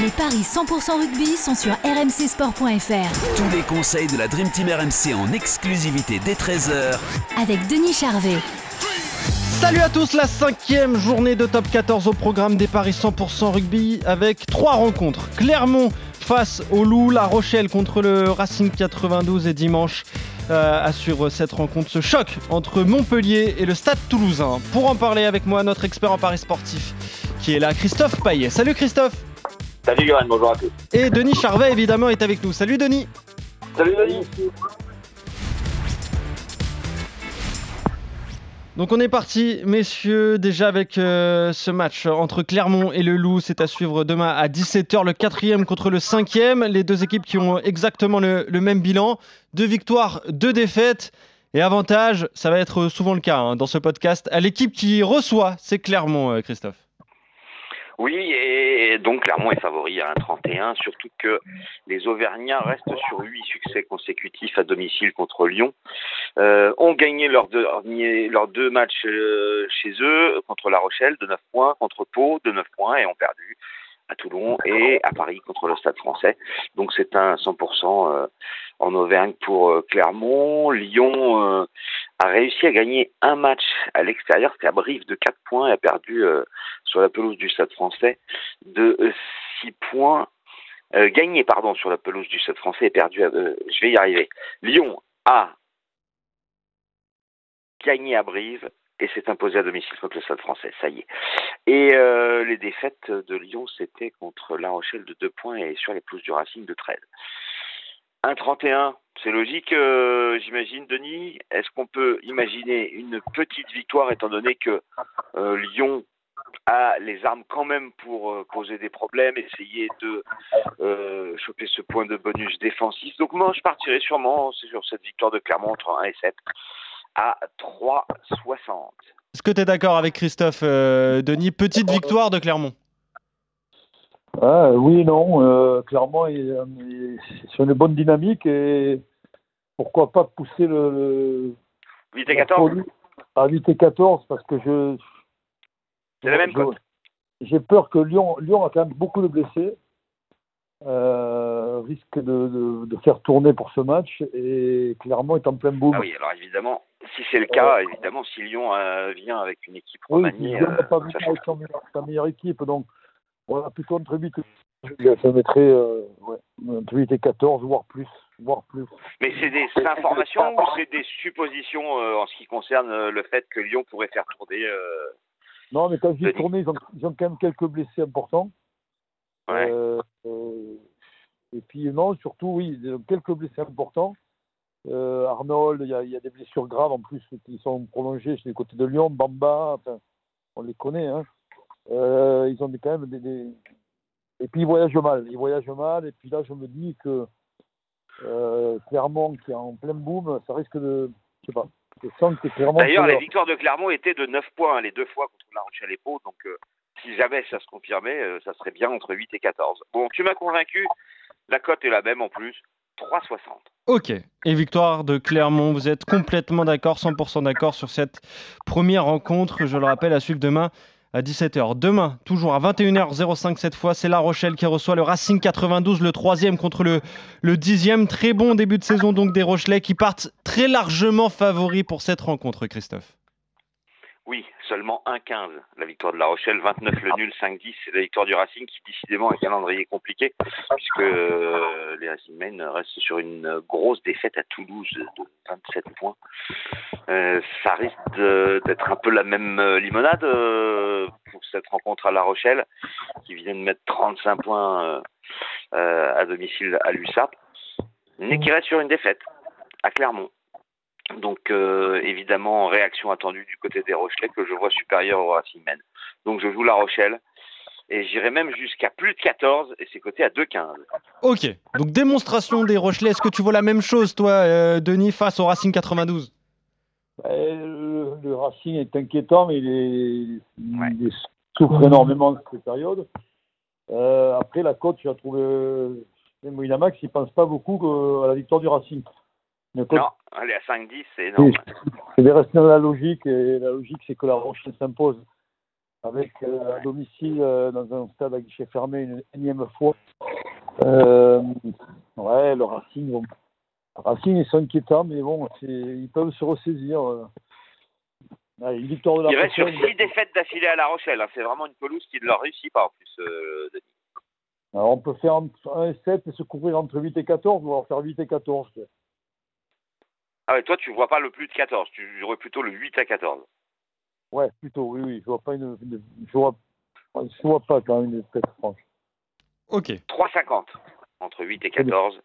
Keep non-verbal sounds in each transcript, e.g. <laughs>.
Les paris 100% rugby sont sur rmcsport.fr. Tous les conseils de la Dream Team RMC en exclusivité dès 13h Avec Denis Charvet. Salut à tous, la cinquième journée de top 14 au programme des paris 100% rugby avec trois rencontres. Clermont face au Loup, La Rochelle contre le Racing 92 et dimanche euh, à suivre cette rencontre, ce choc entre Montpellier et le Stade Toulousain. Pour en parler avec moi, notre expert en paris sportif qui est là, Christophe Paillet. Salut Christophe Salut Johan, bonjour à tous. Et Denis Charvet évidemment est avec nous. Salut Denis Salut Denis Donc on est parti, messieurs, déjà avec euh, ce match entre Clermont et le Loup. C'est à suivre demain à 17h, le quatrième contre le cinquième. Les deux équipes qui ont exactement le, le même bilan. Deux victoires, deux défaites. Et avantage, ça va être souvent le cas hein, dans ce podcast, à l'équipe qui reçoit, c'est Clermont, euh, Christophe. Oui, et donc Clermont est favori à 1,31, surtout que les Auvergnats restent sur 8 succès consécutifs à domicile contre Lyon. Euh, ont gagné leurs deux, matchs euh, chez eux, contre La Rochelle de 9 points, contre Pau de 9 points, et ont perdu à Toulon et à Paris contre le Stade français. Donc c'est un 100% euh, en Auvergne pour euh, Clermont. Lyon euh, a réussi à gagner un match à l'extérieur, c'était à Brive de 4 points et a perdu sur la pelouse du Stade français de 6 points. gagné pardon sur la pelouse du Stade français et perdu à, je vais y arriver. Lyon a gagné à Brive et s'est imposé à domicile contre le Stade français, ça y est. Et euh, les défaites de Lyon, c'était contre La Rochelle de 2 points et sur les pelouses du Racing de 13. 1-31, c'est logique, euh, j'imagine, Denis. Est-ce qu'on peut imaginer une petite victoire étant donné que euh, Lyon a les armes quand même pour euh, poser des problèmes, essayer de euh, choper ce point de bonus défensif? Donc moi, je partirai sûrement sur cette victoire de Clermont entre 1 et 7 à 3,60. Est-ce que tu es d'accord avec Christophe, Denis? Petite victoire de Clermont ah, Oui, non. Euh, Clermont est, sur une bonne dynamique et pourquoi pas pousser le. 8 et 14 À 8 et 14 parce que je. C'est la même cote. J'ai peur que Lyon, Lyon a quand même beaucoup de blessés. Euh, risque de, de, faire tourner pour ce match et Clermont est en plein boom. Ah oui, alors évidemment, si c'est le cas, évidemment, si Lyon euh, vient avec une équipe remaniée, oui, Lyon n'a pas vu avec sa meilleure équipe, donc voilà, plutôt entre 8 et ça mettrait euh, ouais, entre 8 et 14, voire plus. Voire plus. Mais c'est des informations ou c'est des suppositions euh, en ce qui concerne euh, le fait que Lyon pourrait faire tourner euh, Non, mais quand je dis tourner, ils ont, ils ont, quand même quelques blessés importants. Ouais. et puis, non, surtout, oui, quelques blessés importants. Arnold, il y, a, y, a des blessures graves en plus qui sont prolongées chez les côtés de Lyon, Bamba, enfin, on les connaît. Hein. Euh, ils ont des, quand même des, des, Et puis ils voyagent mal, ils voyagent mal, et puis là je me dis que euh, Clermont qui est en plein boom, ça risque de. Je sais pas. D'ailleurs, les victoires de Clermont étaient de 9 points, les deux fois contre La Rochelle et Pau, donc euh, si jamais ça se confirmait, euh, ça serait bien entre 8 et 14. Bon, tu m'as convaincu, la cote est la même en plus, 3,60. Ok. Et victoire de Clermont, vous êtes complètement d'accord, 100% d'accord sur cette première rencontre, je le rappelle, à suivre demain à 17h. Demain, toujours à 21h05 cette fois, c'est La Rochelle qui reçoit le Racing 92, le troisième contre le, le dixième. Très bon début de saison donc des Rochelais qui partent très largement favoris pour cette rencontre, Christophe. Oui, seulement 1-15 la victoire de La Rochelle, 29 le nul, 5-10 c'est la victoire du Racing qui décidément a un calendrier compliqué puisque euh, les Racingmen restent sur une grosse défaite à Toulouse de 27 points. Euh, ça risque d'être un peu la même euh, limonade cette rencontre à La Rochelle qui vient de mettre 35 points euh, à domicile à l'USAP mais qui reste sur une défaite à Clermont. Donc euh, évidemment, réaction attendue du côté des Rochelais que je vois supérieur au Racing Men. Donc je joue La Rochelle Et j'irai même jusqu'à plus de 14 et c'est coté à 2,15. Ok, donc démonstration des Rochelais. Est-ce que tu vois la même chose, toi, euh, Denis, face au Racing 92 le, le Racing est inquiétant, mais il, est, il souffre énormément de cette période. Euh, après, la cote, j'ai trouvé. Même Winamax, il ne pense pas beaucoup à la victoire du Racing. Non, elle est à 5-10, c'est énorme. C'est de rester dans la logique, et la logique, c'est que la Rochelle s'impose avec euh, à domicile euh, dans un stade à guichet fermé une énième fois. Euh, ouais, le Racing, bon, le Racing ils sont inquiétants, mais bon, ils peuvent se ressaisir. Une victoire de la Il reste sur 6 défaites d'affilée à La Rochelle. Hein. C'est vraiment une pelouse qui ne leur réussit pas en plus, Denis. Alors on peut faire 1 et 7 et se couvrir entre 8 et 14, ou alors faire 8 et 14. Ah ouais, toi, tu vois pas le plus de 14, tu jouerais plutôt le 8 à 14. Ouais, plutôt, oui, oui. Je vois pas une, je, vois, je vois pas quand même une tête franche. Ok. 3,50 entre 8 et 14.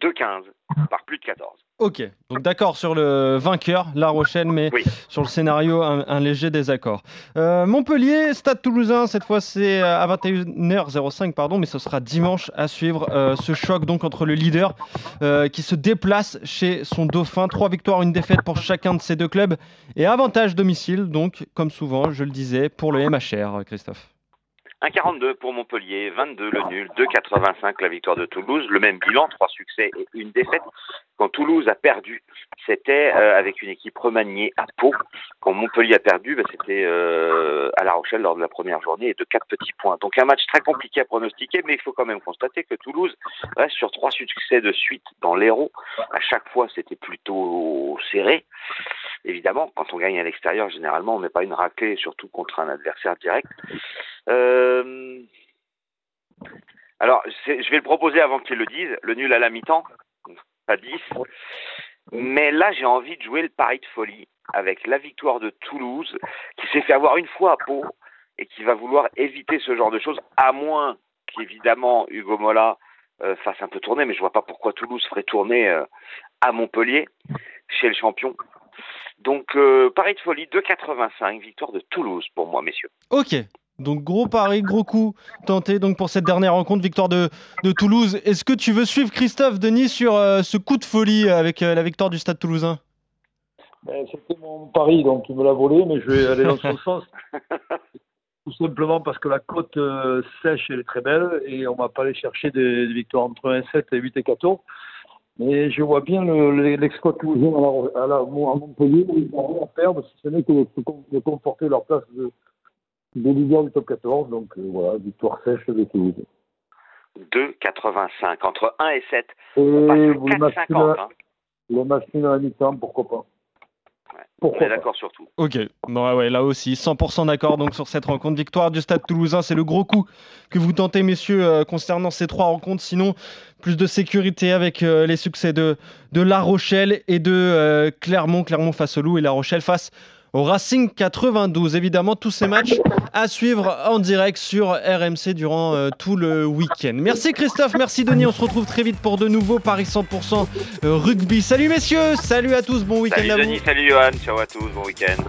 2,15 par plus de 14. Ok, donc d'accord sur le vainqueur, La Rochelle, mais sur le scénario, un, léger désaccord. Euh, Montpellier, Stade Toulousain, cette fois c'est euh, à 21h05, pardon, mais ce sera dimanche à suivre euh, ce choc donc entre le leader qui se déplace chez son dauphin. Trois victoires, une défaite pour chacun de ces deux clubs et avantage domicile, donc comme souvent, je le disais, pour le MHR, Christophe. 1,42 pour Montpellier, 22 le nul, 2,85 la victoire de Toulouse. Le même bilan, trois succès et une défaite. Quand Toulouse a perdu, c'était euh, avec une équipe remaniée à Pau. Quand Montpellier a perdu, ben, c'était euh, à La Rochelle lors de la première journée et de quatre petits points. Donc un match très compliqué à pronostiquer, mais il faut quand même constater que Toulouse reste sur trois succès de suite dans l'Hérault. À chaque fois, c'était plutôt serré. Évidemment, quand on gagne à l'extérieur, généralement, on met pas une raclée, surtout contre un adversaire direct. Euh... Alors, je vais le proposer avant qu'il le dise. Le nul à la mi-temps, pas 10. Mais là, j'ai envie de jouer le pari de folie avec la victoire de Toulouse, qui s'est fait avoir une fois à Pau et qui va vouloir éviter ce genre de choses, à moins qu'évidemment Hugo Mola euh, fasse un peu tourner, mais je vois pas pourquoi Toulouse ferait tourner euh, à Montpellier, chez le champion. Donc, pari de folie, 2,85, victoire de Toulouse pour moi, messieurs. Ok, donc gros pari, gros coup tenté donc pour cette dernière rencontre, victoire de, de Toulouse. Est-ce que tu veux suivre Christophe Denis sur euh, ce coup de folie avec euh, la victoire du Stade Toulousain? Ben, C'était mon pari, donc il me l'a volé, mais je vais aller dans son <laughs> sens. Tout simplement parce que la côte euh, sèche elle est très belle et on va pas aller chercher des, victoires entre 1 7 et 8 et 14. Mais je vois bien l'exploit le, toulousain à, la, à, Montpellier où ils vont rien perdre si ce n'est que de conforter leur place de des leaders du top 14. Donc euh, voilà, victoire sèche de Toulouse. 2,85 entre 1 et 7. Et on passe 4,50. Hein. Le match à la mi-temps, pourquoi pas. on est d'accord sur tout. Ok, bon, ouais, là aussi, 100% d'accord donc sur cette rencontre. Victoire du Stade Toulousain, c'est le gros coup que vous tentez, messieurs, euh, concernant ces trois rencontres. Sinon, plus de sécurité avec euh, les succès de, de La Rochelle et de Clermont. Clermont face au Loup et La Rochelle face au Racing 92. Évidemment, tous ces matchs à suivre en direct sur RMC durant euh, tout le week-end. Merci Christophe, merci Denis. On se retrouve très vite pour de nouveaux Paris 100% euh, rugby. Salut messieurs, salut à tous, bon week-end à vous. Denis, salut Johan, ciao à tous, bon week-end.